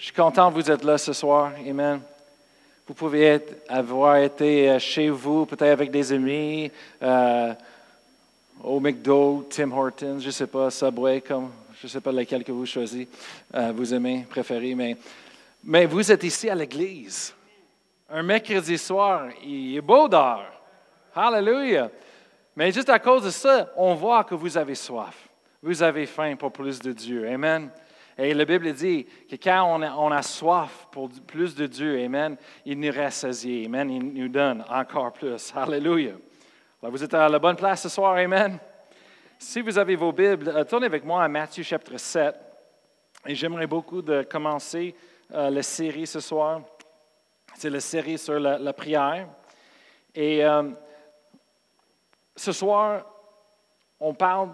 Je suis content que vous êtes là ce soir. Amen. Vous pouvez avoir été euh, chez vous, peut-être avec des amis, euh, au McDo, Tim Hortons, je ne sais pas, Subway, comme, je ne sais pas lequel que vous choisissez, euh, vous aimez, préférez, mais, mais vous êtes ici à l'église. Un mercredi soir, il est beau dehors. Hallelujah. Mais juste à cause de ça, on voit que vous avez soif. Vous avez faim pour plus de Dieu. Amen. Et la Bible dit que quand on a, soif pour plus de Dieu, Amen, il nous rassasie. Amen. Il nous donne encore plus. Alléluia. vous êtes à la bonne place ce soir. Amen. Si vous avez vos Bibles, euh, tournez avec moi à Matthieu chapitre 7. Et j'aimerais beaucoup de commencer euh, la série ce soir. C'est la série sur la, prière. Et euh, ce soir, on parle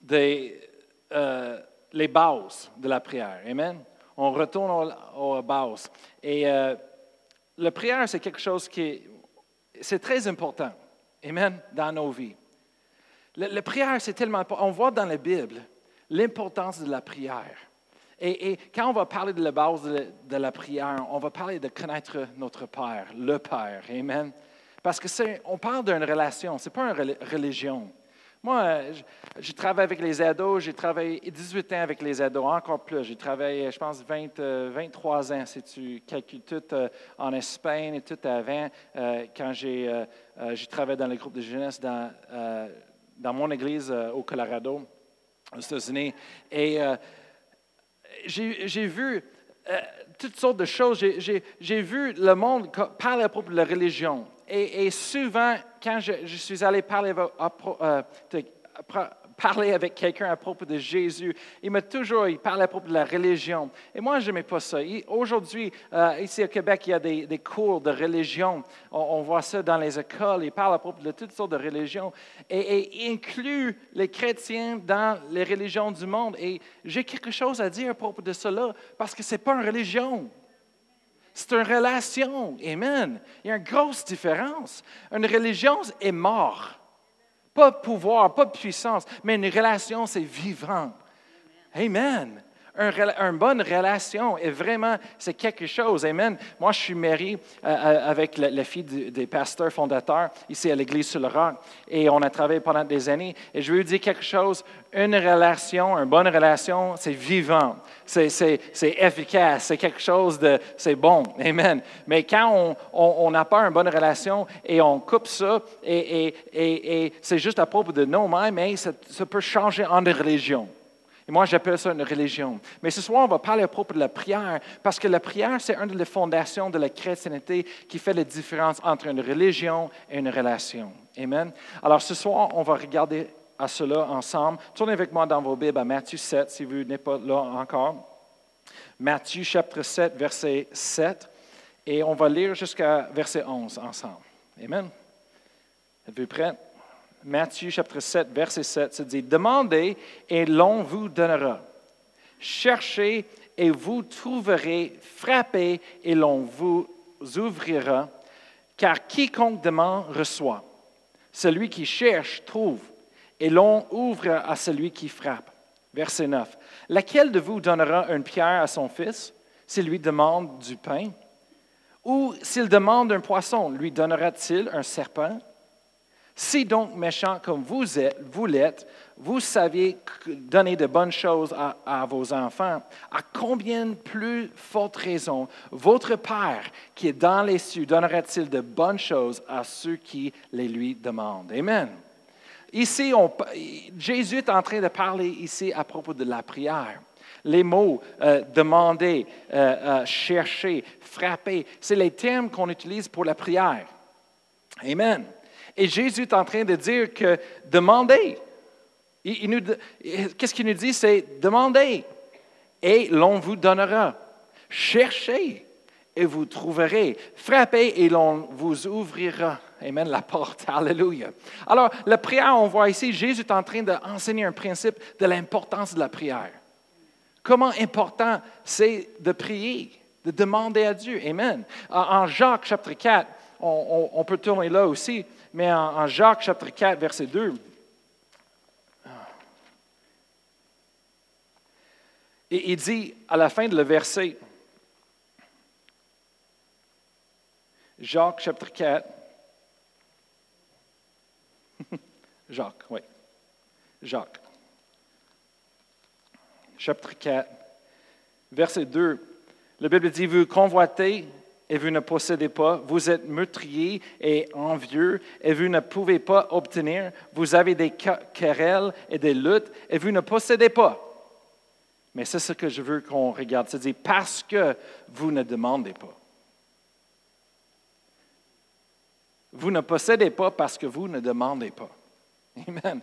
des les bases de la prière. Amen. On retourne aux, bases. Et euh, la prière, c'est quelque chose qui est, c'est très important. Amen. Dans nos vies. La, prière, c'est tellement important. On voit dans la Bible l'importance de la prière. Et, quand on va parler de la base de, la prière, on va parler de connaître notre Père, le Père. Amen. Parce que on parle d'une relation, ce n'est pas une religion. Moi, j'ai travaillé avec les ados, j'ai travaillé 18 ans avec les ados, encore plus. J'ai travaillé, je pense, 20, 23 euh, ans, si tu calcules tout euh, en Espagne et tout avant, euh, quand j'ai travaillé dans le groupe de jeunesse dans, dans mon église au Colorado, aux États-Unis. Et j'ai vu toutes sortes de choses. J'ai vu le monde parler à propos de la religion et, souvent, quand je, suis allé parler, euh, parler avec quelqu'un à propos de Jésus, il m'a toujours il parlé à propos de la religion. Et moi, je n'aimais pas ça. Aujourd'hui, euh, ici au Québec, il y a des, cours de religion. On, voit ça dans les écoles. Il parle à propos de toutes sortes de religions et, et inclut les chrétiens dans les religions du monde. Et j'ai quelque chose à dire à propos de cela parce que ce n'est pas une religion. C'est une relation. Amen. Il y a une grosse différence. Une religion est mort. Pas de pouvoir, pas de puissance, mais une relation, c'est vivant. Amen une bonne relation est vraiment, c'est quelque chose. Amen. Moi, je suis marié euh, euh, avec la, fille des pasteurs fondateurs ici à l'Église sur le Roc et on a travaillé pendant des années. Et je veux dire quelque chose, une relation, une bonne relation, c'est vivant, c'est efficace, c'est quelque chose de, c'est bon. Amen. Mais quand on n'a pas une bonne relation et on coupe ça et, et, et, c'est juste à propos de nous-mêmes, mais ça peut changer en religion. Et moi, j'appelle ça une religion. Mais ce soir, on va parler à propos de la prière, parce que la prière, c'est une des fondations de la chrétienté qui fait la différence entre une religion et une relation. Amen. Alors, ce soir, on va regarder à cela ensemble. Tournez avec moi dans vos Bibles à Matthieu 7, si vous n'êtes pas là encore. Matthieu chapitre 7, verset 7. Et on va lire jusqu'à verset 11 ensemble. Amen. Êtes-vous prêts? Matthieu chapitre 7, verset 7, se dit, Demandez et l'on vous donnera. Cherchez et vous trouverez. Frappez et l'on vous ouvrira. Car quiconque demande reçoit. Celui qui cherche trouve. Et l'on ouvre à celui qui frappe. Verset 9. Laquelle de vous donnera une pierre à son fils s'il lui demande du pain? Ou s'il demande un poisson, lui donnera-t-il un serpent? Si donc méchant comme vous êtes, vous l'êtes, vous saviez donner de bonnes choses à, vos enfants, à combien plus forte raison votre Père qui est dans les cieux donnera-t-il de bonnes choses à ceux qui les lui demandent? Amen. Ici, Jésus est en train de parler ici à propos de la prière. Les mots euh, demander, euh, euh, chercher, frapper, c'est les termes qu'on utilise pour la prière. Amen. Et Jésus est en train de dire que demandez. Qu'est-ce qu'il nous dit? C'est demandez et l'on vous donnera. Cherchez et vous trouverez. Frappez et l'on vous ouvrira. Amen, la porte. Alléluia. Alors, la prière, on voit ici, Jésus est en train d'enseigner un principe de l'importance de la prière. Comment important c'est de prier, de demander à Dieu. Amen. En Jacques chapitre 4, on peut tourner là aussi, mais en, Jacques chapitre 4, verset 2, Et il dit à la fin de le verset, Jacques chapitre 4, Jacques, oui, Jacques, chapitre 4, verset 2, la Bible dit, vous convoitez et vous ne possédez pas, vous êtes meurtriers et envieux et vous ne pouvez pas obtenir, vous avez des querelles et des luttes et vous ne possédez pas. Mais c'est ce que je veux qu'on regarde, c'est-à-dire parce que vous ne demandez pas. Vous ne possédez pas parce que vous ne demandez pas. Amen.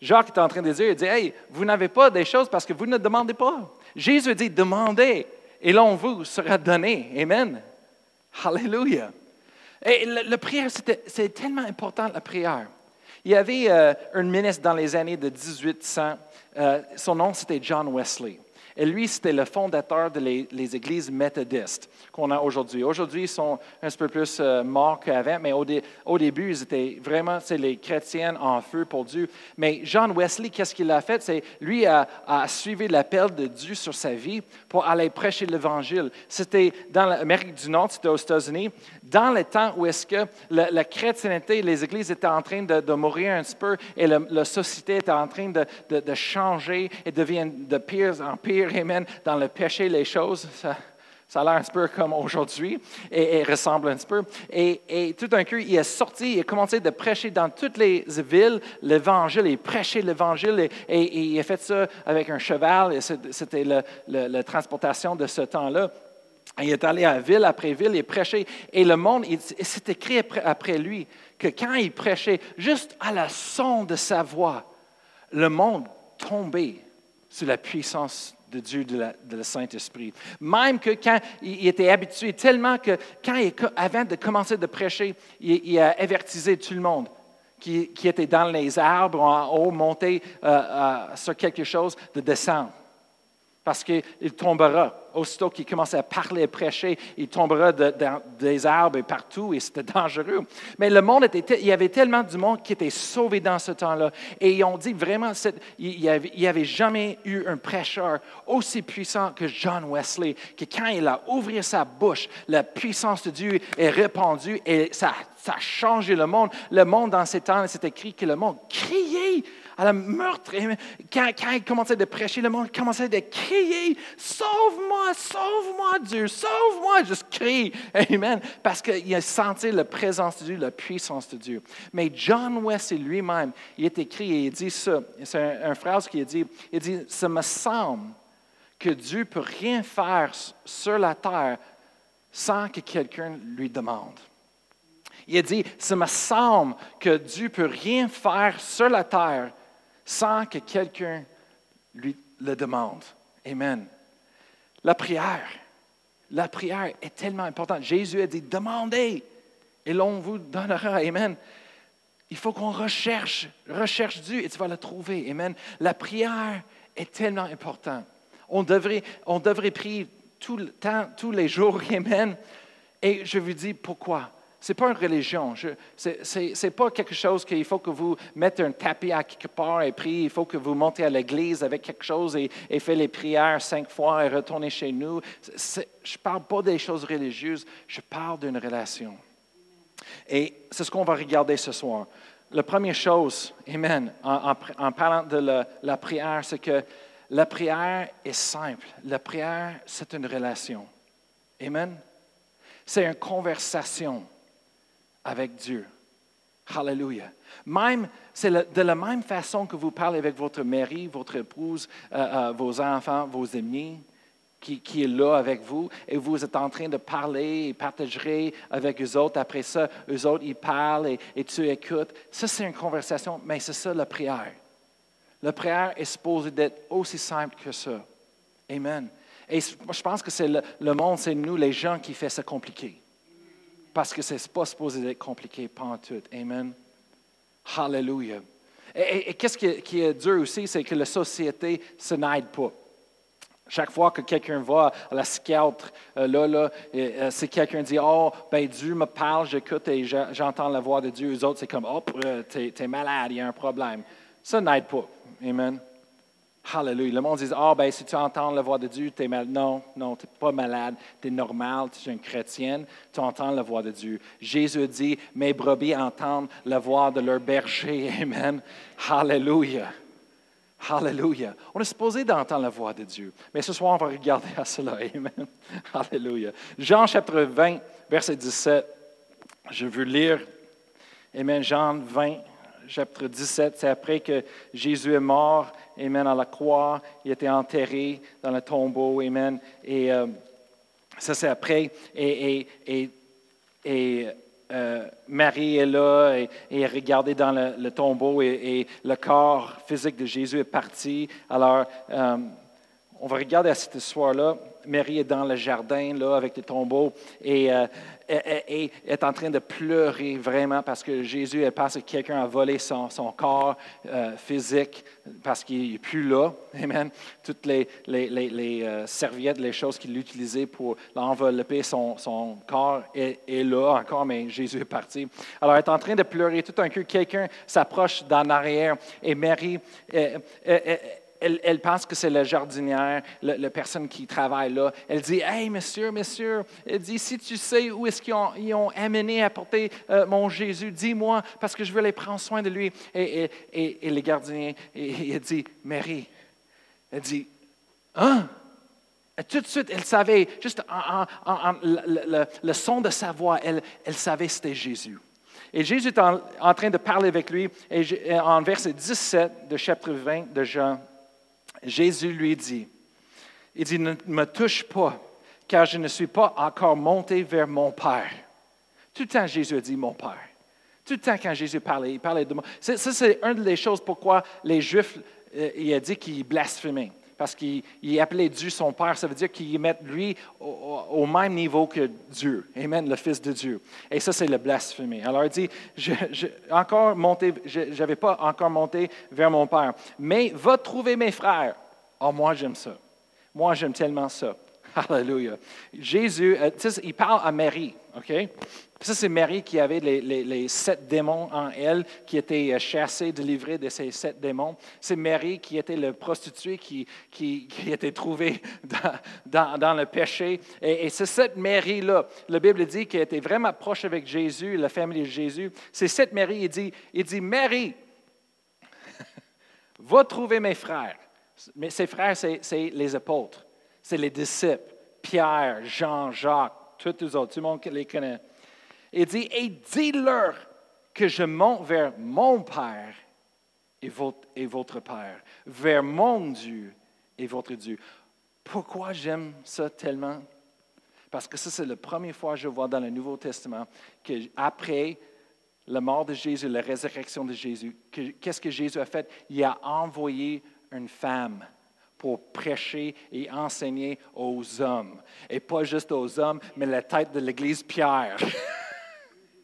Jacques est en train de dire, il dit, hey, vous n'avez pas des choses parce que vous ne demandez pas. Jésus dit, demandez et l'on vous sera donné. Amen. Alléluia. Et la, prière, c'est tellement important, la prière. Il y avait euh, un ministre dans les années de 1800, euh, son nom c'était John Wesley. Et lui, c'était le fondateur des églises méthodistes qu'on a aujourd'hui. Aujourd'hui, ils sont un peu plus euh, morts qu'avant, mais au, début, ils étaient vraiment les chrétiens en feu pour Dieu. Mais John Wesley, qu'est-ce qu'il a fait? C'est lui a, a suivi l'appel de Dieu sur sa vie pour aller prêcher l'Évangile. C'était dans l'Amérique du Nord, c'était aux États-Unis, dans le temps où est-ce que la, chrétienté, les églises étaient en train de, mourir un petit peu et la société était en train de, de changer et devient de pire en pire amen, dans le péché, les choses, ça, a l'air un peu comme aujourd'hui et, ressemble un peu. Et, tout d'un coup, il est sorti, il a commencé de prêcher dans toutes les villes l'Évangile, il prêchait l'Évangile et, il a fait ça avec un cheval, et c'était la transportation de ce temps-là. Il est allé à ville après ville et prêchait. Et le monde, c'est écrit après lui que quand il prêchait, juste à la son de sa voix, le monde tombait sous la puissance de Dieu, de, le Saint-Esprit. Même que quand il, était habitué, tellement que quand avant de commencer de prêcher, il, a avertisé tout le monde qui, était dans les arbres en haut, monté euh, euh, sur quelque chose, de descendre. Parce qu'il tombera aussitôt qu'il commençait à parler et prêcher, il tombera dans des arbres et partout et c'était dangereux. Mais le monde était, il y avait tellement du monde qui était sauvé dans ce temps-là. Et ils ont dit vraiment, il n'y avait, jamais eu un prêcheur aussi puissant que John Wesley, que quand il a ouvert sa bouche, la puissance de Dieu est répandue et ça, ça a changé le monde. Le monde dans ces temps, c'est écrit que le monde criait à la meurtre. Quand, quand il commençait à prêcher, le monde commençait à crier Sauve-moi, sauve-moi, Dieu, sauve-moi. Juste crie. Amen. Parce qu'il a senti la présence de Dieu, la puissance de Dieu. Mais John Wesley lui-même, il est écrit et il dit ça. C'est une un phrase qu'il dit Il dit Ça me semble que Dieu peut rien faire sur la terre sans que quelqu'un lui demande. Il a dit, ça me semble que Dieu peut rien faire sur la terre sans que quelqu'un lui le demande. Amen. La prière, la prière est tellement importante. Jésus a dit, demandez et l'on vous donnera. Amen. Il faut qu'on recherche, recherche Dieu et tu vas le trouver. Amen. La prière est tellement importante. On devrait, on devrait prier tout le temps, tous les jours. Amen. Et je vous dis pourquoi. Ce n'est pas une religion. Ce n'est pas quelque chose qu'il faut que vous mettez un tapis à quelque part et priez. Il faut que vous montez à l'église avec quelque chose et, faites les prières cinq fois et retournez chez nous. je ne parle pas des choses religieuses, je parle d'une relation. Et c'est ce qu'on va regarder ce soir. La première chose, Amen, en, parlant de la prière, c'est que la prière est simple. La prière, c'est une relation. Amen. C'est une conversation avec Dieu. Hallelujah. Même, c'est de la même façon que vous parlez avec votre mari, votre épouse, euh, euh, vos enfants, vos amis, qui, est là avec vous, et vous êtes en train de parler et partager avec eux autres. Après ça, eux autres, ils parlent et, et tu écoutes. Ça, c'est une conversation, mais c'est ça la prière. La prière est supposée d'être aussi simple que ça. Amen. Et je pense que c'est le, le monde, c'est nous, les gens, qui fait ça compliqué parce que ce n'est pas supposé être compliqué, pas tout. Amen. Hallelujah. Et, qu'est-ce qui, est dur aussi, c'est que la société se n'aide pas. Chaque fois que quelqu'un va à la scout, euh, là, là, euh, c'est quelqu'un dit Oh, ben Dieu me parle, j'écoute et j'entends la voix de Dieu. Les autres, c'est comme Oh, tu es, malade, il y a un problème. Ça n'aide pas. Amen. Hallelujah. Le monde dit, ah, ben, si tu entends la voix de Dieu, tu es malade. Non, non, tu n'es pas malade, tu es normal, tu es une chrétienne, tu entends la voix de Dieu. Jésus dit, mes brebis entendent la voix de leur berger. Amen. Hallelujah. Hallelujah. On est supposé d'entendre la voix de Dieu. Mais ce soir, on va regarder à cela. Amen. Hallelujah. Jean chapitre 20, verset 17. Je veux lire. Amen. Jean 20, chapitre 17. C'est après que Jésus est mort. Amen. À la croix. Il était enterré dans le tombeau. Amen. Et euh, ça, c'est après. Et, et, et euh, Marie est là et, et regardait dans le, tombeau et, le corps physique de Jésus est parti. Alors, euh, on va regarder à cette histoire-là. Marie est dans le jardin là, avec les tombeaux et, euh, est en train de pleurer vraiment parce que Jésus elle pense que quelqu'un a volé son, corps euh, physique parce qu'il n'est plus là. Amen. Toutes les, euh, serviettes, les choses qu'il utilisait pour l'envelopper, son, corps est, là encore, mais Jésus est parti. Alors, elle est en train de pleurer. Tout un coup, quelqu'un s'approche d'en arrière et Marie elle, pense que c'est la jardinière, la, personne qui travaille là. Elle dit Hey, monsieur, monsieur, elle dit Si tu sais où est-ce qu'ils ont, amené à porter euh, mon Jésus, dis-moi, parce que je veux aller prendre soin de lui. Et, et, le gardien, il dit Marie. Elle dit Hein tout de suite, elle savait, juste en, le, son de sa voix, elle, elle savait c'était Jésus. Et Jésus est en, en, train de parler avec lui. Et en verset 17 de chapitre 20 de Jean, Jésus lui dit, il dit, ne me touche pas, car je ne suis pas encore monté vers mon Père. Tout le temps, Jésus a dit mon Père. Tout le temps, quand Jésus parlait, il parlait de moi. Ça, c'est une des choses pourquoi les Juifs, euh, il a dit qu'ils blasphémaient. Parce qu'il appelait Dieu son Père, ça veut dire qu'il met lui au, même niveau que Dieu. Amen, le Fils de Dieu. Et ça, c'est le blasphémé. Alors il dit, je, encore monté, je n'avais pas encore monté vers mon Père. Mais va trouver mes frères. Oh, moi, j'aime ça. Moi, j'aime tellement ça. Alléluia. Jésus, euh, il parle à Marie, OK? Ça, c'est Marie qui avait les, sept démons en elle, qui était euh, chassée, délivrée de ces sept démons. C'est Marie qui était le prostituée qui, qui, était trouvée dans, le péché. Et, c'est cette Marie-là, la Bible dit qu'elle était vraiment proche avec Jésus, la famille de Jésus. C'est cette Marie, il dit, il dit Marie, va trouver mes frères. Mais ses frères, c'est les apôtres, c'est les disciples, Pierre, Jean, Jacques, tous les autres, tout le monde les connaît. Il dit, et dis-leur que je monte vers mon Père et votre, et votre Père, vers mon Dieu et votre Dieu. Pourquoi j'aime ça tellement? Parce que ça, c'est la première fois que je vois dans le Nouveau Testament qu'après la mort de Jésus, la résurrection de Jésus, qu'est-ce que Jésus a fait? Il a envoyé une femme pour prêcher et enseigner aux hommes. Et pas juste aux hommes, mais la tête de l'Église Pierre.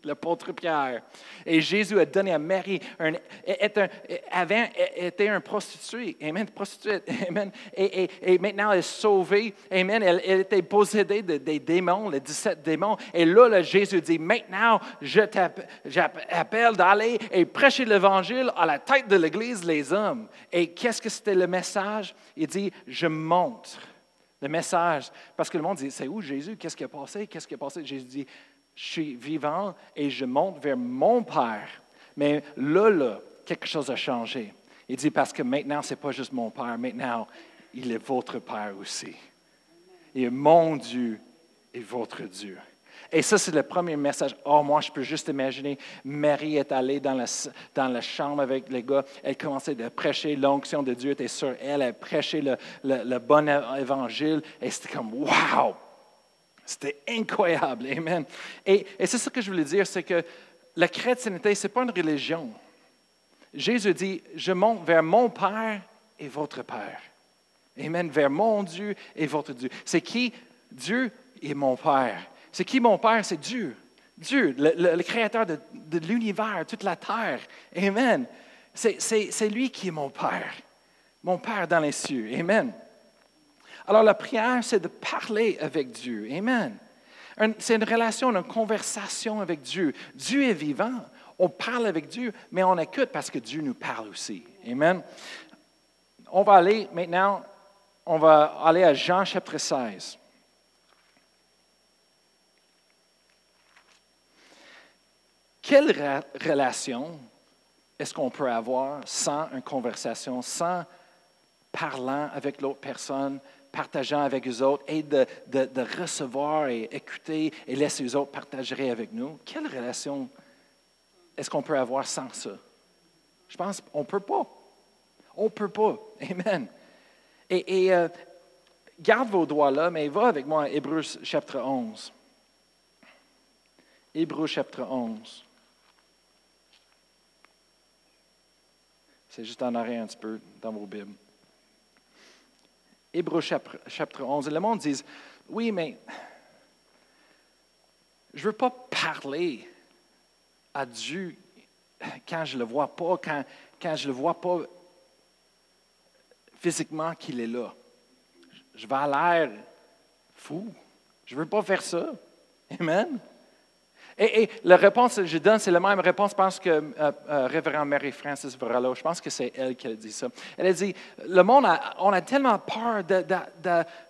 l'apôtre Pierre. Et Jésus a donné à Marie, un, avant, était un prostituée. Amen, prostituée. Amen. Et, maintenant, elle est sauvée. Amen. Elle, était possédée des démons, les 17 démons. Et là, Jésus dit, maintenant, je t'appelle d'aller et prêcher l'Évangile à la tête de l'Église, les hommes. Et qu'est-ce que c'était le message? Il dit, je montre le message. Parce que le monde dit, c'est où Jésus? Qu'est-ce qui a passé? Qu'est-ce qui a passé? Jésus dit, je suis vivant et je monte vers mon Père. Mais là, là, quelque chose a changé. Il dit, parce que maintenant, ce n'est pas juste mon Père, maintenant, il est votre Père aussi. Et mon Dieu est votre Dieu. Et ça, c'est le premier message. Oh, moi, je peux juste imaginer, Marie est allée dans la, dans la chambre avec les gars, elle commençait à prêcher, l'onction de Dieu était sur elle, elle prêchait le, le bon évangile, et c'était comme, wow! C'était incroyable. Amen. Et, c'est ce que je voulais dire, c'est que la chrétienté, ce n'est pas une religion. Jésus dit, je monte vers mon Père et votre Père. Amen. Vers mon Dieu et votre Dieu. C'est qui? Dieu et mon Père. C'est qui mon Père? C'est Dieu. Dieu, le, créateur de, de l'univers, toute la terre. Amen. C'est lui qui est mon Père. Mon Père dans les cieux. Amen. Alors la prière, c'est de parler avec Dieu. Amen. C'est une relation, une conversation avec Dieu. Dieu est vivant. On parle avec Dieu, mais on écoute parce que Dieu nous parle aussi. Amen. on va aller maintenant, on va aller à Jean chapitre 16. Quelle relation est-ce qu'on peut avoir sans une conversation, sans parlant avec l'autre personne, partageant avec les autres et de, recevoir et écouter et laisser les autres partager avec nous? Quelle relation est-ce qu'on peut avoir sans ça? Je pense qu'on ne peut pas. On ne peut pas. Amen. Et, euh, garde vos doigts là, mais va avec moi à Hébreux chapitre 11. Hébreux chapitre 11. C'est juste en arrêt un petit peu dans vos Bibles. Hébreux chapitre, 11. Le monde dit, oui, mais je ne veux pas parler à Dieu quand je ne le vois pas, quand, quand je ne le vois pas physiquement qu'il est là. Je vais à l'air fou. Je ne veux pas faire ça. Amen. Et, la réponse que je donne, c'est la même réponse, pense que euh, euh, révérend Mary Francis Varallo, je pense que c'est elle qui a dit ça. Elle a dit, le monde, a, on a tellement peur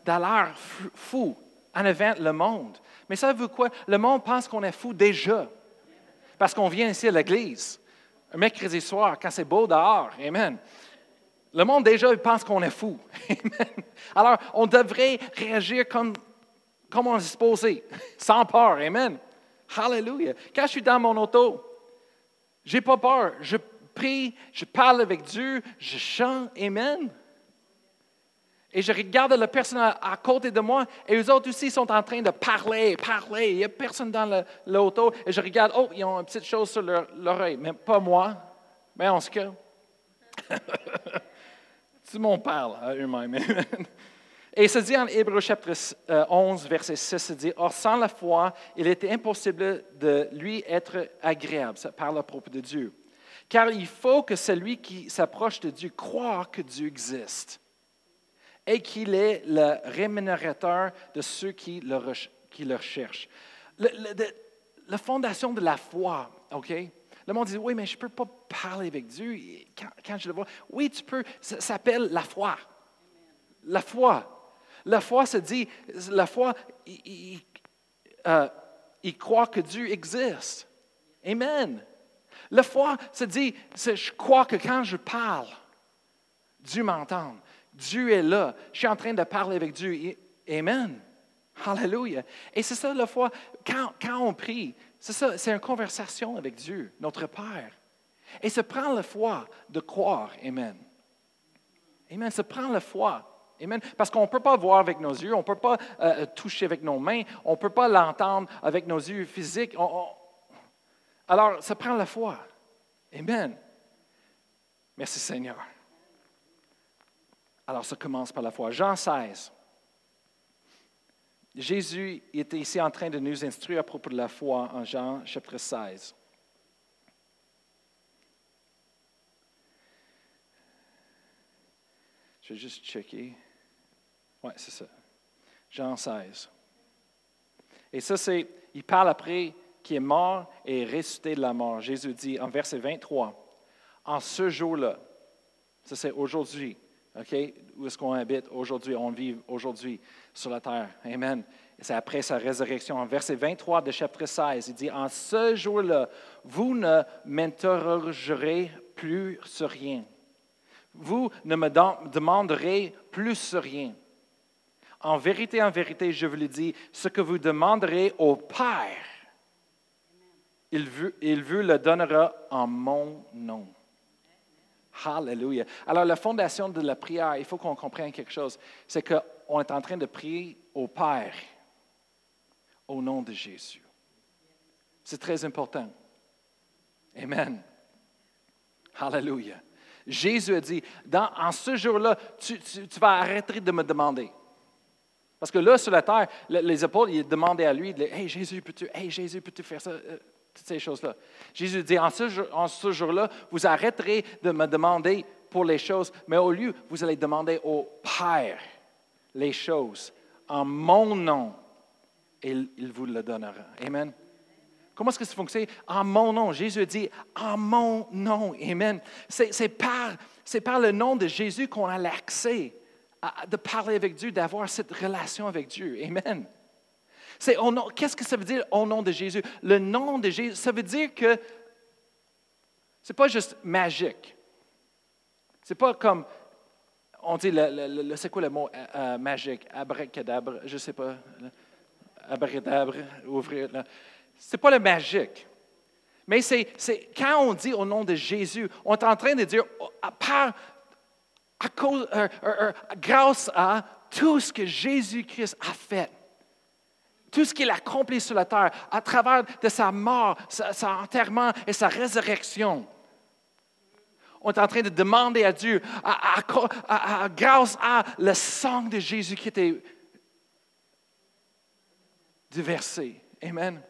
d'aller fou en avant le monde. Mais savez-vous quoi? Le monde pense qu'on est fou déjà. Parce qu'on vient ici à l'église, un mercredi soir, quand c'est beau dehors. Amen. Le monde déjà pense qu'on est fou. Amen. Alors, on devrait réagir comme, comme on est supposé, sans peur. Amen. Hallelujah. Quand je suis dans mon auto, j'ai pas peur. Je prie, je parle avec Dieu, je chante. Amen. Et je regarde la personne à, côté de moi et les autres aussi sont en train de parler, parler. Il n'y a personne dans l'auto. Et je regarde, oh, ils ont une petite chose sur l'oreille. Mais pas moi. Mais en ce cas, tout le monde parle à eux-mêmes. Et se dit en Hébreu chapitre 11, euh, verset 6, se dit, Or sans la foi, il était impossible de lui être agréable, par le propre de Dieu. Car il faut que celui qui s'approche de Dieu croit que Dieu existe et qu'il est le rémunérateur de ceux qui le, qui le recherchent. la fondation de la foi, OK? Le monde dit, oui, mais je ne peux pas parler avec Dieu quand, quand, je le vois. Oui, tu peux. Ça s'appelle la foi. La foi. La foi se dit, la foi, euh, il, croit que Dieu existe. Amen. La foi se dit, je crois que quand je parle, Dieu m'entend. Dieu est là. Je suis en train de parler avec Dieu. Amen. Hallelujah. Et c'est ça la foi. Quand, on prie, c'est ça, c'est une conversation avec Dieu, notre Père. Et ça prend la foi de croire. Amen. Amen. Ça prend la foi. Amen. Parce qu'on ne peut pas voir avec nos yeux, on ne peut pas euh, toucher avec nos mains, on ne peut pas l'entendre avec nos yeux physiques. Alors, ça prend la foi. Amen. Merci Seigneur. Alors, ça commence par la foi. Jean 16. Jésus était ici en train de nous instruire à propos de la foi en Jean chapitre 16. Je vais juste checker. Oui, c'est ça. Jean 16. Et ça, c'est, il parle après qui est mort et ressuscité de la mort. Jésus dit en verset 23, en ce jour-là, ça c'est aujourd'hui, OK? Où est-ce qu'on habite aujourd'hui? On vit aujourd'hui sur la terre. Amen. C'est après sa résurrection. En verset 23 de chapitre 16, il dit, en ce jour-là, vous ne m'interrogerez plus sur rien. Vous ne me demanderez plus sur rien. En vérité, en vérité, je vous le dis, ce que vous demanderez au Père, il vous, le donnera en mon nom. Hallelujah. Alors, la fondation de la prière, il faut qu'on comprenne quelque chose. C'est qu'on est en train de prier au Père au nom de Jésus. C'est très important. Amen. Hallelujah. Jésus a dit, en ce jour-là, tu, vas arrêter de me demander. Parce que là, sur la terre, les épaules, ils demandaient à lui, Hey Jésus, peux-tu, hey Jésus, peux-tu faire ça? Euh, toutes ces choses-là. Jésus dit, en ce, jour-là, vous arrêterez de me demander pour les choses, mais au lieu, vous allez demander au Père les choses en mon nom, et il vous le donnera. Amen. Comment est-ce que ça fonctionne? En mon nom. Jésus dit en mon nom. Amen. C'est par le nom de Jésus qu'on a l'accès de parler avec Dieu, d'avoir cette relation avec Dieu. Amen. Qu'est-ce que ça veut dire au nom de Jésus? Le nom de Jésus, ça veut dire que ce n'est pas juste magique. C'est pas comme, on dit, le, c'est quoi le mot euh, euh, magique? Abracadabre, je ne sais pas. Abracadabre, ouvrir. Ce n'est pas le magique. Mais c'est, quand on dit au nom de Jésus, on est en train de dire, à part, à cause, euh, grâce à tout ce que Jésus-Christ a fait tout ce qu'il a accompli sur la terre à travers de sa mort, son enterrement et sa résurrection. On est en train de demander à Dieu, grâce à le sang de Jésus qui était déversé. Amen.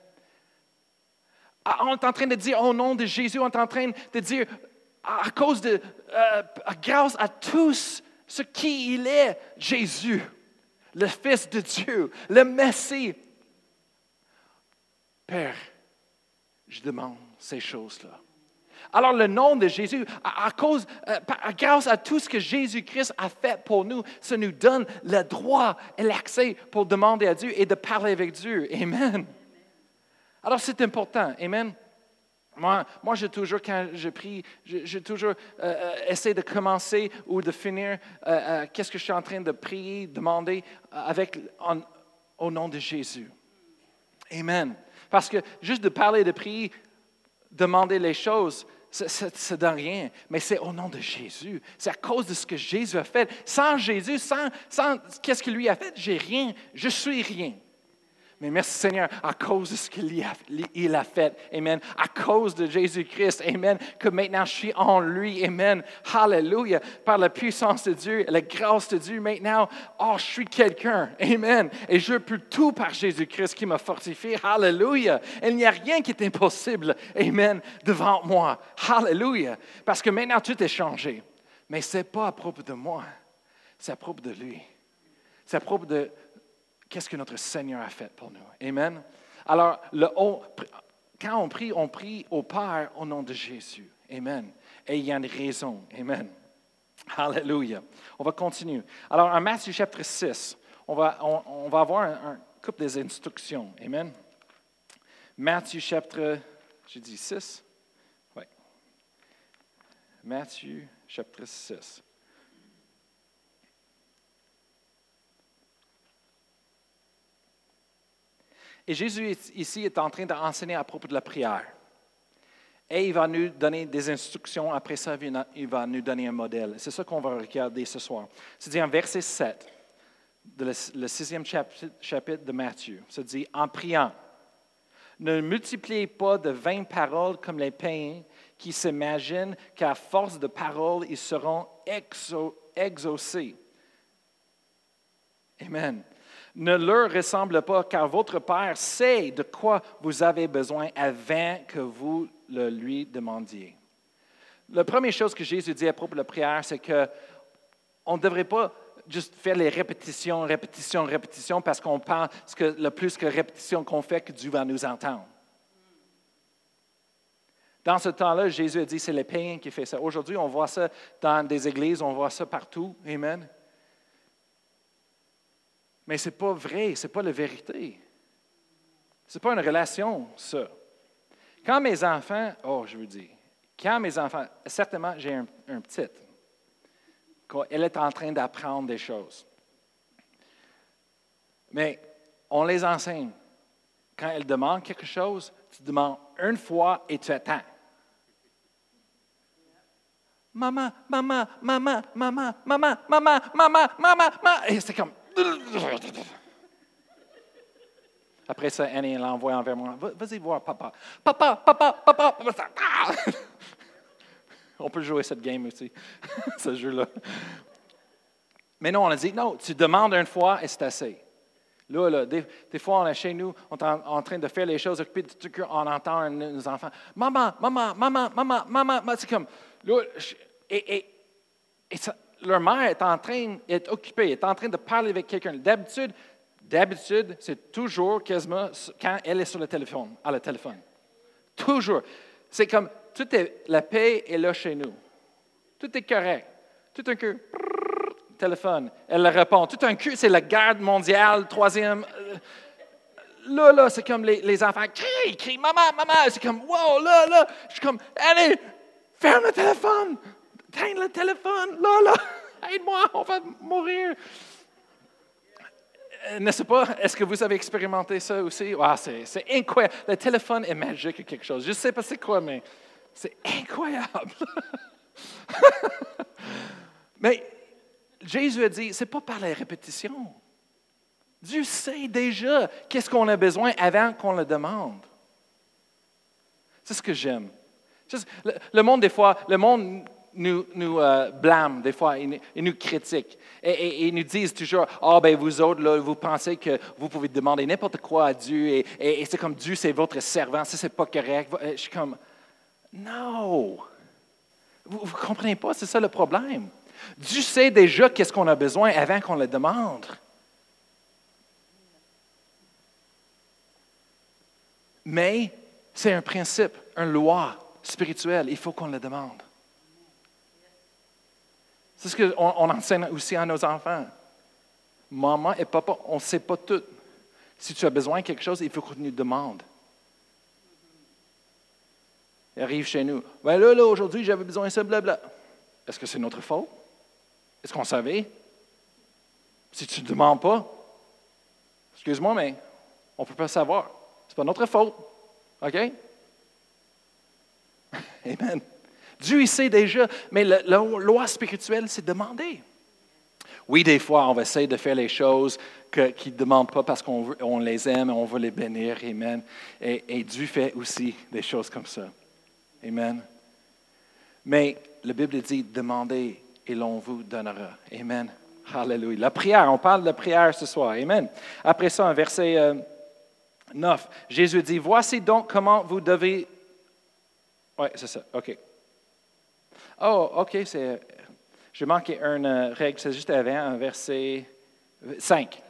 On est en train de dire au nom de Jésus, on est en train de dire à cause de, euh, grâce à tous ce qui il est, Jésus, le Fils de Dieu, le Messie, Père, je demande ces choses-là. Alors le nom de Jésus, à, cause, euh, grâce à tout ce que Jésus-Christ a fait pour nous, ça nous donne le droit et l'accès pour demander à Dieu et de parler avec Dieu. Amen. Alors c'est important. Amen. Moi, moi j'ai toujours, quand je prie, j'ai toujours euh, euh, essayé de commencer ou de finir qu'est-ce que je suis en train de prier, demander avec, au nom de Jésus. Amen. Parce que juste de parler, de prier, demander les choses, ça ne donne rien. Mais c'est au nom de Jésus. C'est à cause de ce que Jésus a fait. Sans Jésus, sans, sans qu'est-ce qu'il lui a fait, j'ai rien. Je suis rien. Mais merci Seigneur, à cause de ce qu'il a fait, Amen. À cause de Jésus-Christ, Amen, que maintenant je suis en lui, Amen. Hallelujah. Par la puissance de Dieu, la grâce de Dieu, maintenant, oh, je suis quelqu'un, Amen. Et je peux tout par Jésus-Christ qui m'a fortifié, Hallelujah. Il n'y a rien qui est impossible, Amen, devant moi. Hallelujah. Parce que maintenant tout est changé. Mais ce n'est pas à propos de moi, c'est à propos de lui. C'est à propos de qu'est-ce que notre Seigneur a fait pour nous. Amen. Alors, quand on prie, on prie au Père au nom de Jésus. Amen. Et il y a une raison. Amen. Alléluia. On va continuer. Alors, en Matthieu chapitre 6, on va, on, va avoir un, couple des instructions. Amen. Matthieu chapitre, j'ai dit 6? Oui. Matthieu chapitre 6. Et Jésus ici est en train d'enseigner à propos de la prière. Et il va nous donner des instructions. Après ça, il va nous donner un modèle. C'est ça qu'on va regarder ce soir. C'est en verset 7, le sixième chapitre de Matthieu. Ça dit, en priant, ne multipliez pas de vaines paroles comme les païens qui s'imaginent qu'à force de paroles, ils seront exaucés. Amen ne leur ressemble pas, car votre Père sait de quoi vous avez besoin avant que vous le lui demandiez. La première chose que Jésus dit à propos de la prière, c'est qu'on ne devrait pas juste faire les répétitions, répétitions, répétitions, parce qu'on pense que le plus que répétition qu'on fait, que Dieu va nous entendre. Dans ce temps-là, Jésus a dit, c'est les païens qui font ça. Aujourd'hui, on voit ça dans des églises, on voit ça partout. Amen. Mais ce n'est pas vrai, ce n'est pas la vérité. Ce n'est pas une relation, ça. Quand mes enfants, oh, je veux dire, quand mes enfants, certainement, j'ai un, un petit, elle est en train d'apprendre des choses. Mais on les enseigne. Quand elle demande quelque chose, tu demandes une fois et tu attends. Maman, maman, maman, maman, maman, maman, maman, maman, maman. Et c'est comme, après ça, Annie l'envoie envers moi. Vas-y voir papa. Papa, papa, papa, papa. On peut jouer cette game aussi, ce jeu-là. Mais non, on a dit, non, tu demandes une fois et c'est assez. Là, là des, fois, on est chez nous, on est en, train de faire les choses, occuper de tout on entend nos enfants, maman, maman, maman, maman, maman, c'est comme, là, et, et, et ça, leur mère est en train d'être occupée, est en train de parler avec quelqu'un. D'habitude, d'habitude, c'est toujours quasiment quand elle est sur le téléphone, à le téléphone. Toujours. C'est comme, tout est, la paix est là chez nous. Tout est correct. Tout un coup, téléphone, elle répond. Tout un coup, c'est la guerre mondiale, troisième. Euh, là, là, c'est comme les, les enfants crient, crient, maman, maman. C'est comme, wow, là, là. Je suis comme, allez, ferme le téléphone. Teins le téléphone. Là, là. Aide-moi, on va mourir. Euh, n'est-ce pas? Est-ce que vous avez expérimenté ça aussi? c'est incroyable. Le téléphone est magique ou quelque chose. Je ne sais pas c'est quoi, mais c'est incroyable. mais Jésus a dit, ce n'est pas par la répétition. Dieu sait déjà qu'est-ce qu'on a besoin avant qu'on le demande. C'est ce que j'aime. Le monde, des fois, le monde nous, euh, blâme, des fois, ils, nous critiquent. Et, ils nous disent toujours Ah, oh, ben vous autres, là, vous pensez que vous pouvez demander n'importe quoi à Dieu, et, c'est comme Dieu, c'est votre servant, ça, c'est pas correct. Je suis comme Non Vous ne comprenez pas, c'est ça le problème. Dieu sait déjà qu'est-ce qu'on a besoin avant qu'on le demande. Mais c'est un principe, une loi spirituelle. Il faut qu'on le demande. C'est ce qu'on on enseigne aussi à nos enfants. Maman et papa, on ne sait pas tout. Si tu as besoin de quelque chose, il faut qu'on nous demande. Il arrive chez nous. Ben là, là, aujourd'hui, j'avais besoin de ça, blabla. Est-ce que c'est notre faute? Est-ce qu'on savait? Si tu ne demandes pas, excuse-moi, mais on ne peut pas savoir. Ce n'est pas notre faute. OK? Amen. Dieu, il sait déjà, mais la, loi spirituelle, c'est demander. Oui, des fois, on va essayer de faire les choses qui ne demandent pas parce qu'on les aime et on veut les bénir. Amen. Et, et, Dieu fait aussi des choses comme ça. Amen. Mais la Bible dit demandez et l'on vous donnera. Amen. Hallelujah. La prière, on parle de prière ce soir. Amen. Après ça, un verset 9, euh, Jésus dit Voici donc comment vous devez. Oui, c'est ça. OK. Oh, OK, c'est. J'ai manqué une euh, règle, c'est juste avant, un verset 5.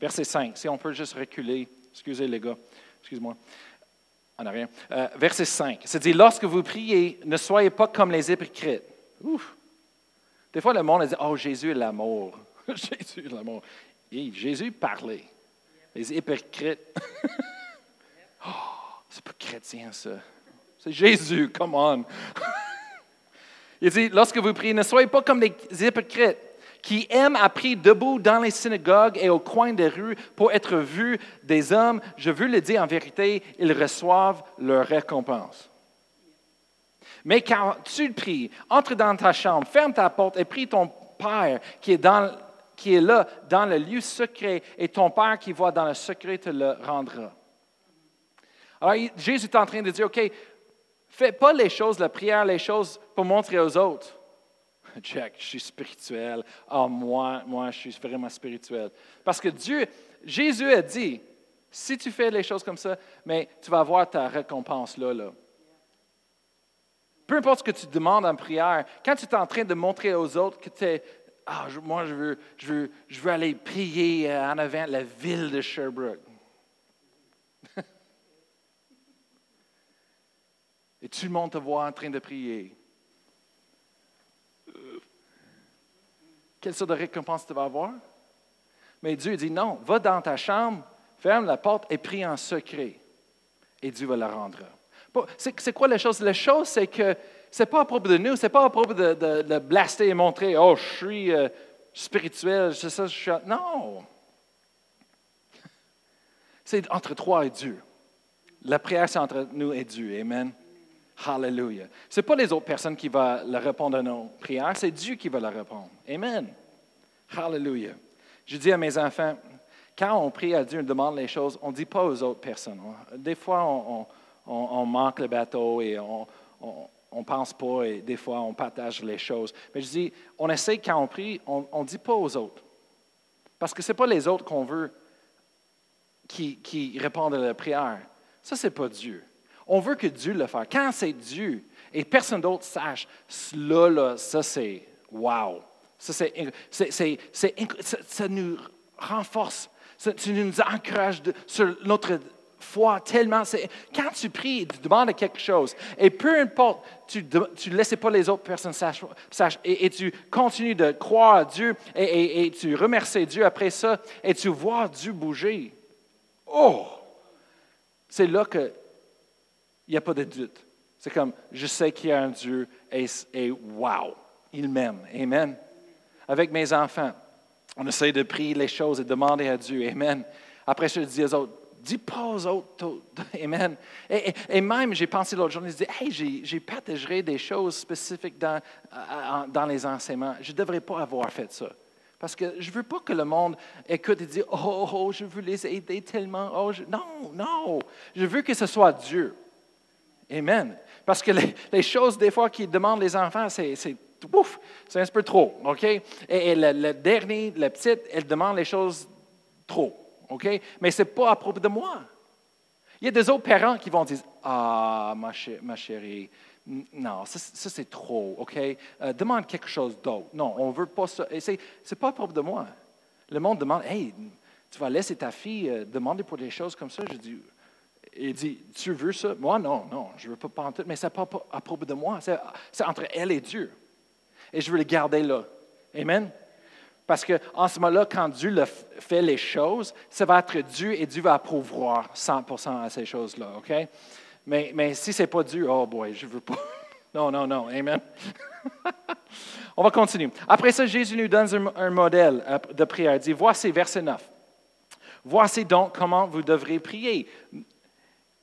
Verset 5. Si on peut juste reculer. Excusez les gars. Excuse-moi. En arrière. Euh, verset 5. C'est dit Lorsque vous priez, ne soyez pas comme les hypocrites. Ouf. Des fois, le monde dit Oh, Jésus est l'amour. Jésus est l'amour. Jésus parlait. Les hypocrites. oh, c'est pas chrétien, ça. C'est Jésus, come on. Il dit Lorsque vous priez, ne soyez pas comme les hypocrites qui aiment à prier debout dans les synagogues et au coin des rues pour être vus des hommes. Je veux le dire en vérité, ils reçoivent leur récompense. Mais quand tu pries, entre dans ta chambre, ferme ta porte et prie ton Père qui est, dans, qui est là dans le lieu secret, et ton Père qui voit dans le secret te le rendra. Alors Jésus est en train de dire, OK, fais pas les choses, la prière, les choses pour montrer aux autres. Jack, je suis spirituel. Ah, moi, moi, je suis vraiment spirituel. Parce que Dieu, Jésus a dit, si tu fais les choses comme ça, tu vas avoir ta récompense là. Peu importe ce que tu demandes en prière, quand tu es en train de montrer aux autres que tu es, ah, moi, je veux, je, veux, je veux aller prier en avant la ville de Sherbrooke. Et tout le monde te voit en train de prier. Quelle sorte de récompense tu vas avoir? Mais Dieu dit non, va dans ta chambre, ferme la porte et prie en secret. Et Dieu va la rendre. C'est quoi la chose? La chose, c'est que ce n'est pas à propos de nous, ce n'est pas à propos de, de, blaster et montrer, oh, je suis euh, spirituel, c'est ça, je suis. Non! C'est entre toi et Dieu. La prière, c'est entre nous et Dieu. Amen. Hallelujah. Ce n'est pas les autres personnes qui vont le répondre à nos prières, c'est Dieu qui va leur répondre. Amen. Hallelujah. Je dis à mes enfants, quand on prie à Dieu, on demande les choses, on ne dit pas aux autres personnes. Des fois, on on, manque le bateau et on ne pense pas et des fois on partage les choses. Mais je dis, on essaie quand on prie, on ne dit pas aux autres. Parce que ce n'est pas les autres qu'on veut qui, qui, répondent à la prière. Ça, ce n'est pas Dieu. On veut que Dieu le fasse. Quand c'est Dieu et personne d'autre sache, là, là, ça c'est wow. Ça, c'est, ça nous renforce, ça, nous encourage sur notre foi tellement. Quand tu pries, tu demandes quelque chose, et peu importe, tu ne laisses pas les autres personnes sachent, et, tu continues de croire à Dieu, et, tu remercies Dieu après ça, et tu vois Dieu bouger. Oh! C'est là qu'il n'y a pas de doute. C'est comme, je sais qu'il y a un Dieu, et, et wow, il m'aime. Amen. Avec mes enfants, on essaie de prier les choses et demander à Dieu. Amen. Après, je dis aux autres, dis pas aux autres. Amen. Et, même, j'ai pensé l'autre journée, je dis, hey, j'ai partagé des choses spécifiques dans, les enseignements. Je ne devrais pas avoir fait ça. Parce que je ne veux pas que le monde écoute et dise, oh, oh, je veux les aider tellement. Oh, Non, non. Je veux que ce soit Dieu. Amen. Parce que les, choses, des fois, qui demandent les enfants, c'est ouf, c'est un peu trop. OK? Et, le, dernier, la petite, elle demande les choses trop. OK? Mais ce n'est pas à propos de moi. Il y a des autres parents qui vont dire Ah, ma, chérie, non, ça, c'est trop, OK? Euh, demande quelque chose d'autre. Non, on ne veut pas ça. Ce n'est pas à propos de moi. Le monde demande Hey, tu vas laisser ta fille euh, demander pour des choses comme ça? Je dis il dit, tu veux ça? Moi, non, non, je ne veux pas pantoute, mais ce n'est pas à propos de moi, c'est entre elle et Dieu. Et je veux le garder là. Amen? Parce qu'en ce moment-là, quand Dieu fait les choses, ça va être Dieu et Dieu va approuvoir 100% à ces choses-là, OK? Mais, mais si ce n'est pas Dieu, oh boy, je ne veux pas. Non, non, non. Amen. On va continuer. Après ça, Jésus nous donne un, un modèle euh, de prière. Il dit, voici verset 9. Voici donc comment vous devrez prier.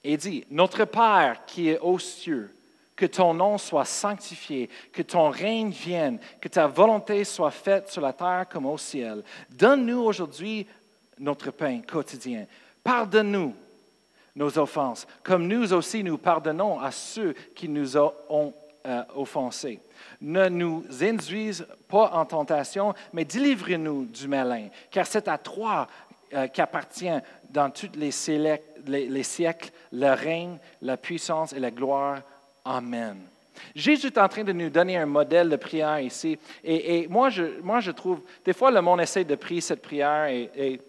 Et dit, Notre Père qui est aux cieux, que ton nom soit sanctifié, que ton règne vienne, que ta volonté soit faite sur la terre comme au ciel. Donne-nous aujourd'hui notre pain quotidien. Pardonne-nous nos offenses, comme nous aussi nous pardonnons à ceux qui nous ont euh, offensés. Ne nous induise pas en tentation, mais délivre-nous du malin, car c'est à toi euh, qu'appartient dans tous les, siècles le règne, la puissance et la gloire. Amen. Jésus est en train de nous donner un modèle de prière ici. Et, moi, je, moi, je trouve, des fois, le monde essaie de prier cette prière et,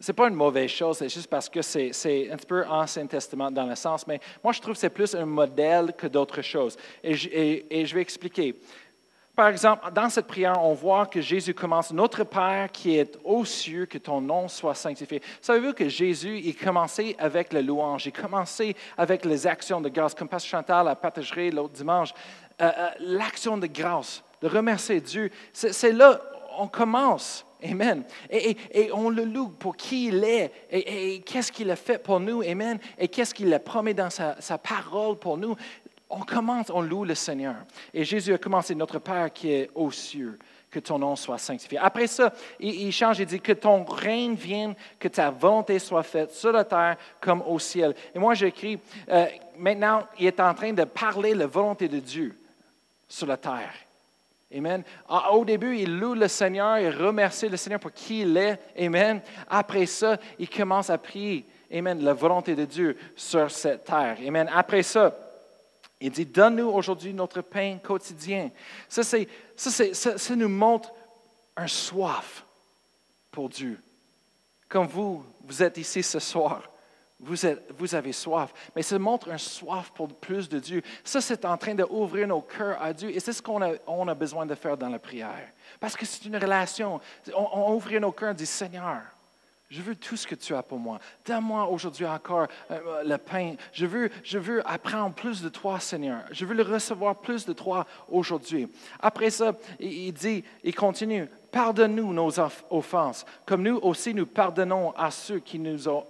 ce n'est pas une mauvaise chose, c'est juste parce que c'est un petit peu Ancien Testament dans le sens, mais moi je trouve que c'est plus un modèle que d'autres choses. et, je vais expliquer. Par exemple, dans cette prière, on voit que Jésus commence Notre Père qui est aux cieux, que ton nom soit sanctifié. Savez-vous que Jésus, il commençait avec le louange, il commençait avec les actions de grâce, comme Pasteur Chantal a partagé l'autre dimanche. Euh, euh, l'action de grâce, de remercier Dieu, c'est là, on commence. Amen. Et, on le loue pour qui il est et, qu'est-ce qu'il a fait pour nous. Amen. Et qu'est-ce qu'il a promis dans sa, parole pour nous on commence, on loue le Seigneur. Et Jésus a commencé, notre Père qui est aux cieux, que ton nom soit sanctifié. Après ça, il, change et dit que ton règne vienne, que ta volonté soit faite sur la terre comme au ciel. Et moi, j'écris, euh, maintenant, il est en train de parler la volonté de Dieu sur la terre. Amen. Ah, au début, il loue le Seigneur, il remercie le Seigneur pour qui il est. Amen. Après ça, il commence à prier. Amen. La volonté de Dieu sur cette terre. Amen. Après ça, il dit, donne-nous aujourd'hui notre pain quotidien. Ça, ça, nous montre un soif pour Dieu. Comme vous, vous êtes ici ce soir, vous, vous avez soif, mais ça montre un soif pour plus de Dieu. Ça, c'est en train d'ouvrir nos cœurs à Dieu et c'est ce qu'on a, on a besoin de faire dans la prière. Parce que c'est une relation. On, on ouvre nos cœurs et dit, Seigneur, je veux tout ce que tu as pour moi. Donne-moi aujourd'hui encore euh, le pain. Je veux, je veux apprendre plus de toi, Seigneur. Je veux le recevoir plus de toi aujourd'hui. Après ça, il dit, il continue, pardonne-nous nos offenses, comme nous aussi nous pardonnons à ceux qui nous ont,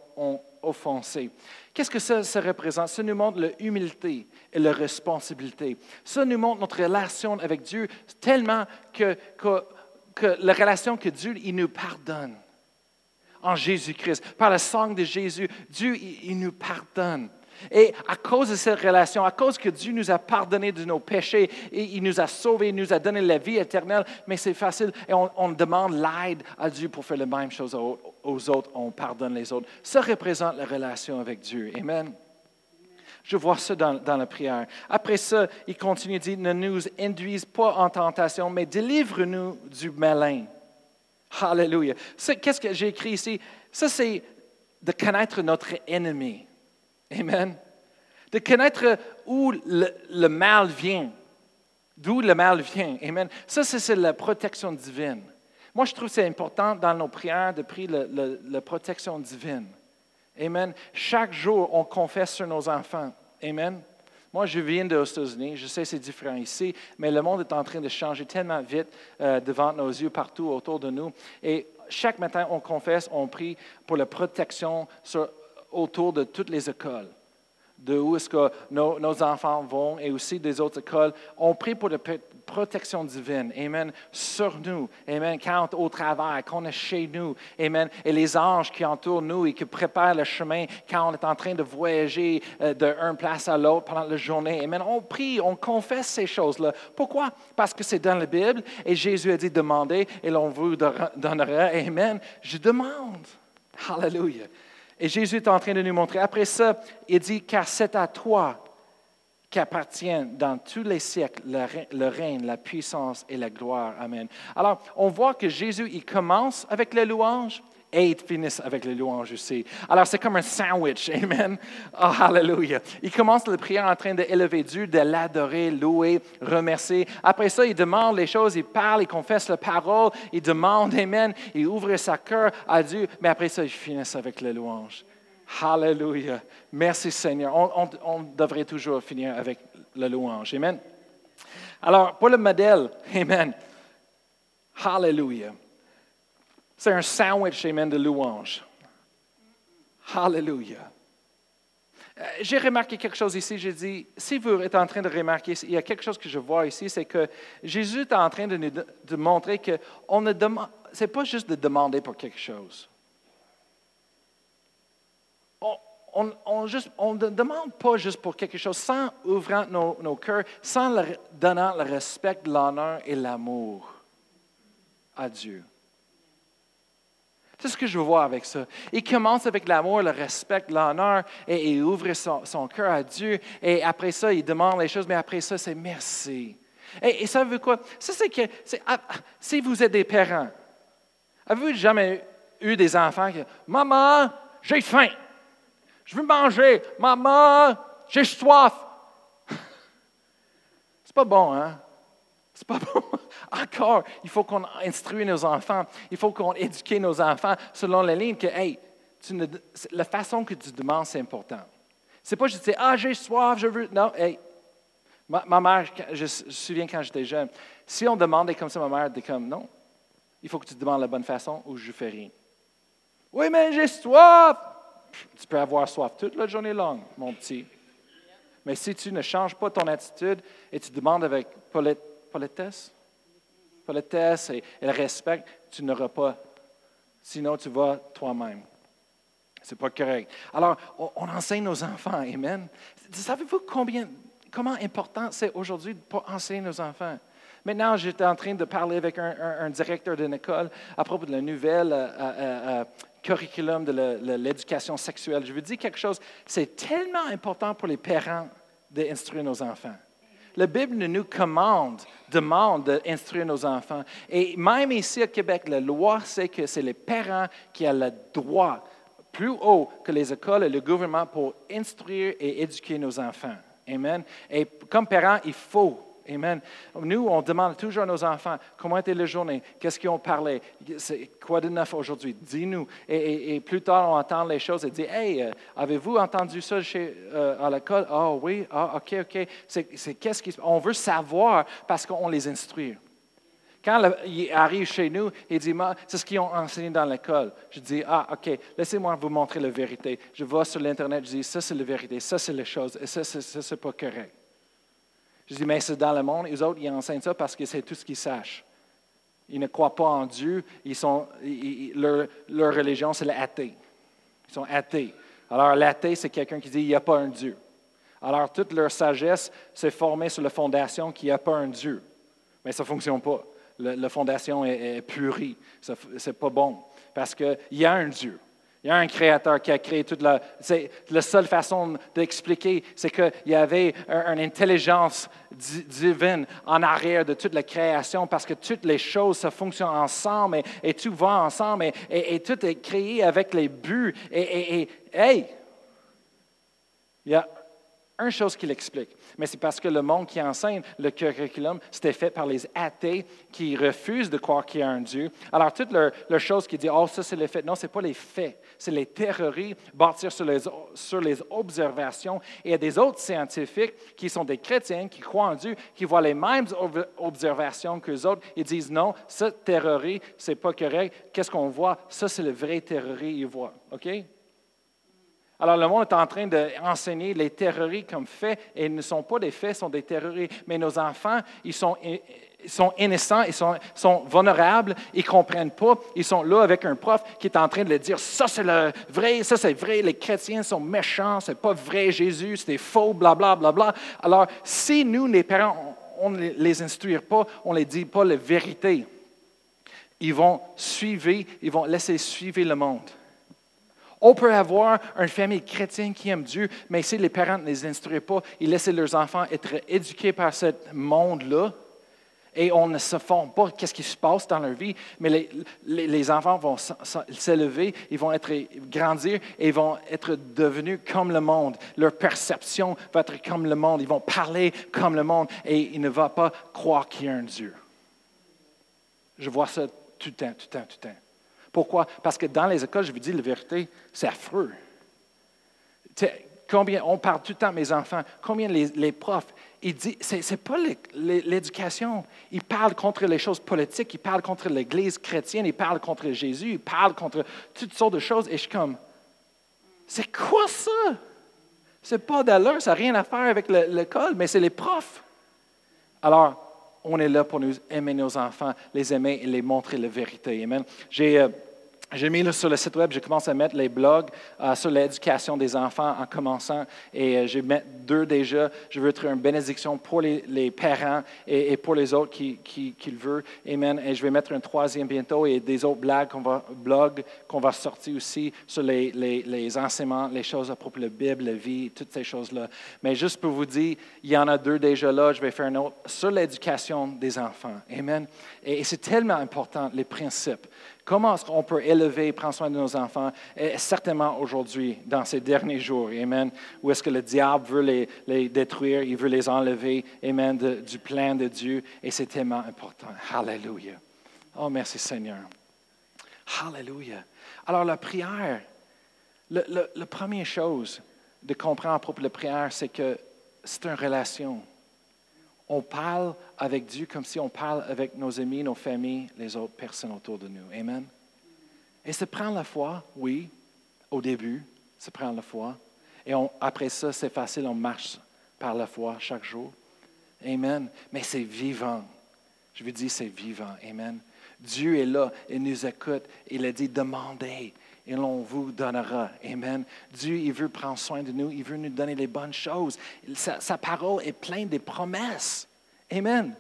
offensés. Qu'est-ce que ça, représente? Ça nous montre l'humilité et la responsabilité. Ça nous montre notre relation avec Dieu tellement que, que, que la relation que Dieu, il nous pardonne en Jésus-Christ. Par le sang de Jésus, Dieu, il, nous pardonne. Et à cause de cette relation, à cause que Dieu nous a pardonné de nos péchés, et il nous a sauvés, il nous a donné la vie éternelle, mais c'est facile et on, demande l'aide à Dieu pour faire la même chose aux, autres, on pardonne les autres. Ça représente la relation avec Dieu. Amen. Je vois ça dans, la prière. Après ça, il continue dire, ne nous induise pas en tentation, mais délivre-nous du malin. Hallelujah. Qu'est-ce que j'ai écrit ici? Ça, c'est de connaître notre ennemi. Amen. De connaître où le, le mal vient, d'où le mal vient. Amen. Ça, c'est la protection divine. Moi, je trouve que c'est important dans nos prières de prier la protection divine. Amen. Chaque jour, on confesse sur nos enfants. Amen. Moi, je viens des États-Unis, je sais c'est différent ici, mais le monde est en train de changer tellement vite euh, devant nos yeux, partout autour de nous. Et chaque matin, on confesse, on prie pour la protection autour de toutes les écoles de où est-ce que nos, enfants vont et aussi des autres écoles. On prie pour la protection divine, Amen, sur nous, Amen, quand au travail, quand on est chez nous, Amen, et les anges qui entourent nous et qui préparent le chemin quand on est en train de voyager euh, d'une place à l'autre pendant la journée, Amen. On prie, on confesse ces choses-là. Pourquoi? Parce que c'est dans la Bible et Jésus a dit demandez et l'on vous donnera, Amen. Je demande. Hallelujah. Et Jésus est en train de nous montrer. Après ça, il dit, car c'est à toi qu'appartient dans tous les siècles le, règne, la puissance et la gloire. Amen. Alors, on voit que Jésus, il commence avec les louanges et il finit avec les louanges aussi. Alors, c'est comme un sandwich. Amen. Oh, hallelujah. Il commence la prière en train d'élever Dieu, de l'adorer, louer, remercier. Après ça, il demande les choses, il parle, il confesse la parole, il demande, Amen, il ouvre sa cœur à Dieu, mais après ça, il finit avec les louanges. Hallelujah. Merci Seigneur. On, devrait toujours finir avec la louange. Amen. Alors, pour le modèle, Amen. Hallelujah. C'est un sandwich, Amen, de louange. Hallelujah. Euh, j'ai remarqué quelque chose ici. J'ai dit, si vous êtes en train de remarquer, il y a quelque chose que je vois ici, c'est que Jésus est en train de nous montrer que on ne demande, c'est pas juste de demander pour quelque chose. On, ne demande pas juste pour quelque chose sans ouvrant nos, cœurs, sans leur donnant le respect, l'honneur et l'amour à Dieu. C'est ce que je vois avec ça. Il commence avec l'amour, le respect, l'honneur, et il ouvre son, cœur à Dieu. Et après ça, il demande les choses, mais après ça, c'est merci. Et, ça veut quoi? Ça, c'est que ah, si vous êtes des parents, avez-vous jamais eu des enfants qui Maman, j'ai faim. Je veux manger. Maman, j'ai soif. C'est pas bon, hein? C'est pas bon. Encore, il faut qu'on instruise nos enfants. Il faut qu'on éduque nos enfants selon la ligne que, hey, la façon que tu demandes, c'est important. C'est pas juste ah, j'ai soif, je veux. Non, hey. Ma, mère, je, me souviens quand j'étais jeune, si on demandait comme ça, ma mère était comme, non, il faut que tu demandes la bonne façon ou je fais rien. Oui, mais j'ai soif. Tu peux avoir soif toute la journée longue, mon petit. Mais si tu ne changes pas ton attitude et tu demandes avec politesse, politesse et, respect, tu n'auras pas. Sinon, tu vas toi-même. Ce n'est pas correct. Alors, on, enseigne nos enfants. Amen. Savez-vous combien, comment important c'est aujourd'hui de enseigner nos enfants? Maintenant, j'étais en train de parler avec un, directeur d'une école à propos de la nouvelle euh, euh, euh, curriculum de l'éducation sexuelle. Je veux dire quelque chose, c'est tellement important pour les parents d'instruire nos enfants. La Bible nous commande, demande d'instruire nos enfants. Et même ici au Québec, la loi c'est que c'est les parents qui ont le droit, plus haut que les écoles et le gouvernement, pour instruire et éduquer nos enfants. Amen. Et comme parents, il faut Amen. Nous, on demande toujours à nos enfants comment était la journée, qu'est-ce qu'ils ont parlé, quoi de neuf aujourd'hui, dis-nous. Et, plus tard, on entend les choses et dit Hey, euh, avez-vous entendu ça chez, euh, à l'école? Ah oh, oui, ah, ok, ok. C'est, qu'est-ce qui, on veut savoir parce qu'on les instruit. Quand ils arrivent chez nous, ils disent C'est ce qu'ils ont enseigné dans l'école. Je dis Ah, ok, laissez-moi vous montrer la vérité. Je vais sur l'Internet, je dis Ça, c'est la vérité, ça, c'est les choses, et ça, c'est pas correct. Je dis, mais c'est dans le monde. Les autres, ils enseignent ça parce que c'est tout ce qu'ils sachent. Ils ne croient pas en Dieu. Ils sont, leur, religion, c'est l'athée. Ils sont athées. Alors, l'athée, c'est quelqu'un qui dit, il n'y a pas un Dieu. Alors, toute leur sagesse s'est formée sur la fondation qu'il n'y a pas un Dieu. Mais ça ne fonctionne pas. la fondation est, est purie. Ce n'est pas bon. Parce qu'il y a un Dieu. Il y a un créateur qui a créé toute la... La seule façon d'expliquer, c'est qu'il y avait une intelligence divine en arrière de toute la création parce que toutes les choses, ça fonctionne ensemble et, tout va ensemble et, tout est créé avec les buts. Et hey, il y a une chose qui l'explique, mais c'est parce que le monde qui enseigne le curriculum, c'était fait par les athées qui refusent de croire qu'il y a un Dieu. Alors, toutes leurs leur choses qui disent, oh, ça c'est les faits. Non, ce n'est pas les faits, c'est les théories bâties sur les, observations. Et il y a des autres scientifiques qui sont des chrétiens, qui croient en Dieu, qui voient les mêmes observations que les autres. Ils disent, non, cette théorie, ce n'est pas correct. Qu'est-ce qu'on voit? Ça, c'est le vrai théorie, ils voient. OK? Alors, le monde est en train d'enseigner les théories comme faits, et ils ne sont pas des faits, ce sont des théories. Mais nos enfants, ils sont, ils sont innocents, ils sont, sont vulnérables, ils ne comprennent pas. Ils sont là avec un prof qui est en train de leur dire Ça, c'est le vrai, ça, c'est vrai, les chrétiens sont méchants, c'est pas vrai, Jésus, c'est faux, blablabla. Bla, bla, bla. Alors, si nous, les parents, on ne les instruire pas, on ne les dit pas la vérité, ils vont suivre, ils vont laisser suivre le monde. On peut avoir une famille chrétienne qui aime Dieu, mais si les parents ne les instruisent pas, ils laissent leurs enfants être éduqués par ce monde-là, et on ne se forme pas qu'est-ce qui se passe dans leur vie, mais les, enfants vont s'élever, ils vont être grandir et ils vont être devenus comme le monde. Leur perception va être comme le monde. Ils vont parler comme le monde et ils ne vont pas croire qu'il y a un Dieu. Je vois ça tout le temps, tout le temps, tout le temps. Pourquoi? Parce que dans les écoles, je vous dis la vérité, c'est affreux. Combien, on parle tout le temps, mes enfants, combien les, profs, ils disent, c'est, pas l'éducation. Ils parlent contre les choses politiques, ils parlent contre l'Église chrétienne, ils parlent contre Jésus, ils parlent contre toutes sortes de choses. Et je suis comme, c'est quoi ça? C'est pas d'allure, ça n'a rien à faire avec l'école, mais c'est les profs. Alors, on est là pour nous aimer nos enfants, les aimer et les montrer la vérité. Amen. J'ai. Euh, j'ai mis sur le site web, j'ai commencé à mettre les blogs euh, sur l'éducation des enfants en commençant et euh, je mettre deux déjà. Je veux être une bénédiction pour les, parents et, pour les autres qui, le veulent. Amen. Et je vais mettre un troisième bientôt et des autres blogs qu'on va sortir aussi sur les, enseignements, les choses à propos de la Bible, la vie, toutes ces choses-là. Mais juste pour vous dire, il y en a deux déjà là. Je vais faire un autre sur l'éducation des enfants. Amen. et c'est tellement important, les principes. Comment est-ce qu'on peut élever prendre soin de nos enfants? Et certainement aujourd'hui, dans ces derniers jours, Amen, où est-ce que le diable veut les, détruire, il veut les enlever, Amen, du plan de Dieu, et c'est tellement important. Hallelujah. Oh, merci Seigneur. Hallelujah. Alors, la prière, la première chose de comprendre à propos de la prière, c'est que c'est une relation on parle avec Dieu comme si on parle avec nos amis, nos familles, les autres personnes autour de nous. Amen. Et ça prend la foi, oui, au début, ça prend la foi. Et après ça, c'est facile, on marche par la foi chaque jour. Amen. Mais c'est vivant. Je veux dire, c'est vivant. Amen. Dieu est là, il nous écoute. Il a dit, demandez et l'on vous donnera. Amen. Dieu, il veut prendre soin de nous, il veut nous donner les bonnes choses. Sa, parole est pleine de promesses. Amen.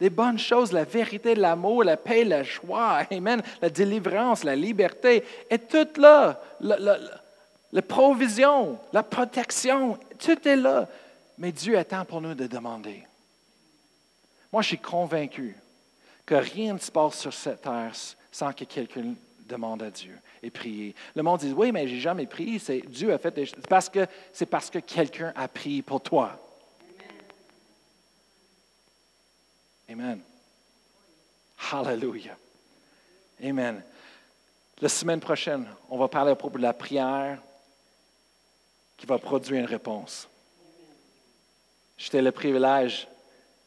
Les bonnes choses, la vérité, l'amour, la paix, la joie, Amen. La délivrance, la liberté, est tout là. La, provision, la protection, tout est là. Mais Dieu attend pour nous de demander. Moi, je suis convaincu que rien ne se passe sur cette terre sans que quelqu'un demande à Dieu et prier. Le monde dit, oui, mais j'ai jamais prié. C'est, Dieu a fait des choses. Parce que, c'est parce que quelqu'un a prié pour toi. Amen. Hallelujah. Amen. La semaine prochaine, on va parler à propos de la prière qui va produire une réponse. J'étais le privilège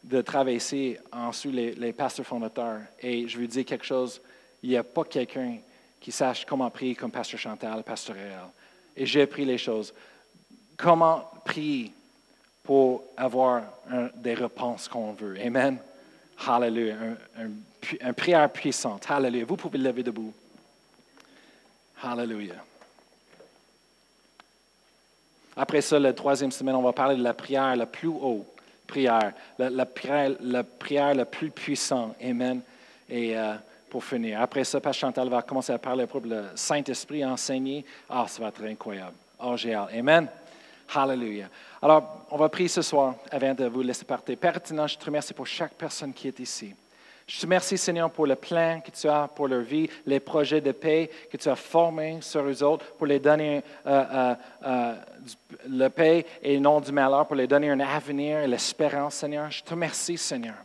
de travailler en dessous les, les pasteurs fondateurs et je veux dire quelque chose. Il n'y a pas quelqu'un qui sache comment prier comme Pasteur Chantal, Pasteur Réal. Et j'ai appris les choses. Comment prier pour avoir des réponses qu'on veut. Amen. Hallelujah. Un, prière puissante. Hallelujah. Vous pouvez lever debout. Hallelujah. Après ça, la troisième semaine, on va parler de la prière la plus haute prière, la, prière, la prière la plus puissante. Amen. Et euh, pour finir. Après ça, Pasteur Chantal va commencer à parler pour le Saint-Esprit, enseigner. Ah, ça va être incroyable. Oh. Amen. Hallelujah. Alors, on va prier ce soir avant de vous laisser partir. Père je te remercie pour chaque personne qui est ici. Je te remercie, Seigneur, pour le plan que tu as pour leur vie, les projets de paix que tu as formés sur eux autres, pour les donner euh, euh, euh, le paix et non du malheur, pour les donner un avenir et l'espérance, Seigneur. Je te remercie, Seigneur.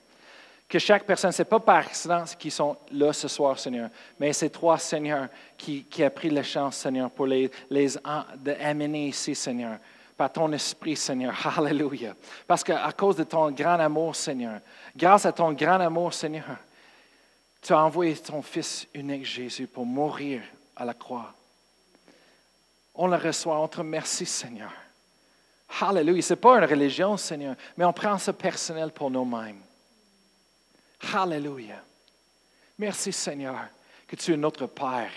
Que chaque personne, ce n'est pas par accident qu'ils sont là ce soir, Seigneur, mais c'est toi, Seigneur, qui, a pris la chance, Seigneur, pour les, les amener ici, Seigneur par ton esprit, Seigneur. Alléluia. Parce qu'à cause de ton grand amour, Seigneur, grâce à ton grand amour, Seigneur, tu as envoyé ton Fils unique, Jésus, pour mourir à la croix. On le reçoit, on te remercie, Seigneur. Alléluia. Ce n'est pas une religion, Seigneur, mais on prend ça personnel pour nous-mêmes. Alléluia. Merci, Seigneur, que tu es notre Père.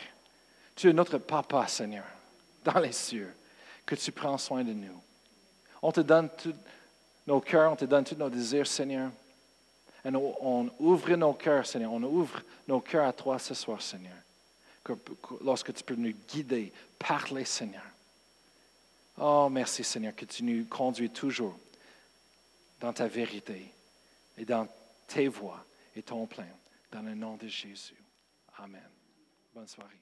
Tu es notre Papa, Seigneur, dans les cieux que tu prends soin de nous. On te donne tous nos cœurs, on te donne tous nos désirs, Seigneur. Et on ouvre nos cœurs, Seigneur. On ouvre nos cœurs à toi ce soir, Seigneur. lorsque tu peux nous guider, parler, Seigneur. Oh, merci, Seigneur, que tu nous conduis toujours dans ta vérité et dans tes voies et ton plein. Dans le nom de Jésus. Amen. Bonne soirée.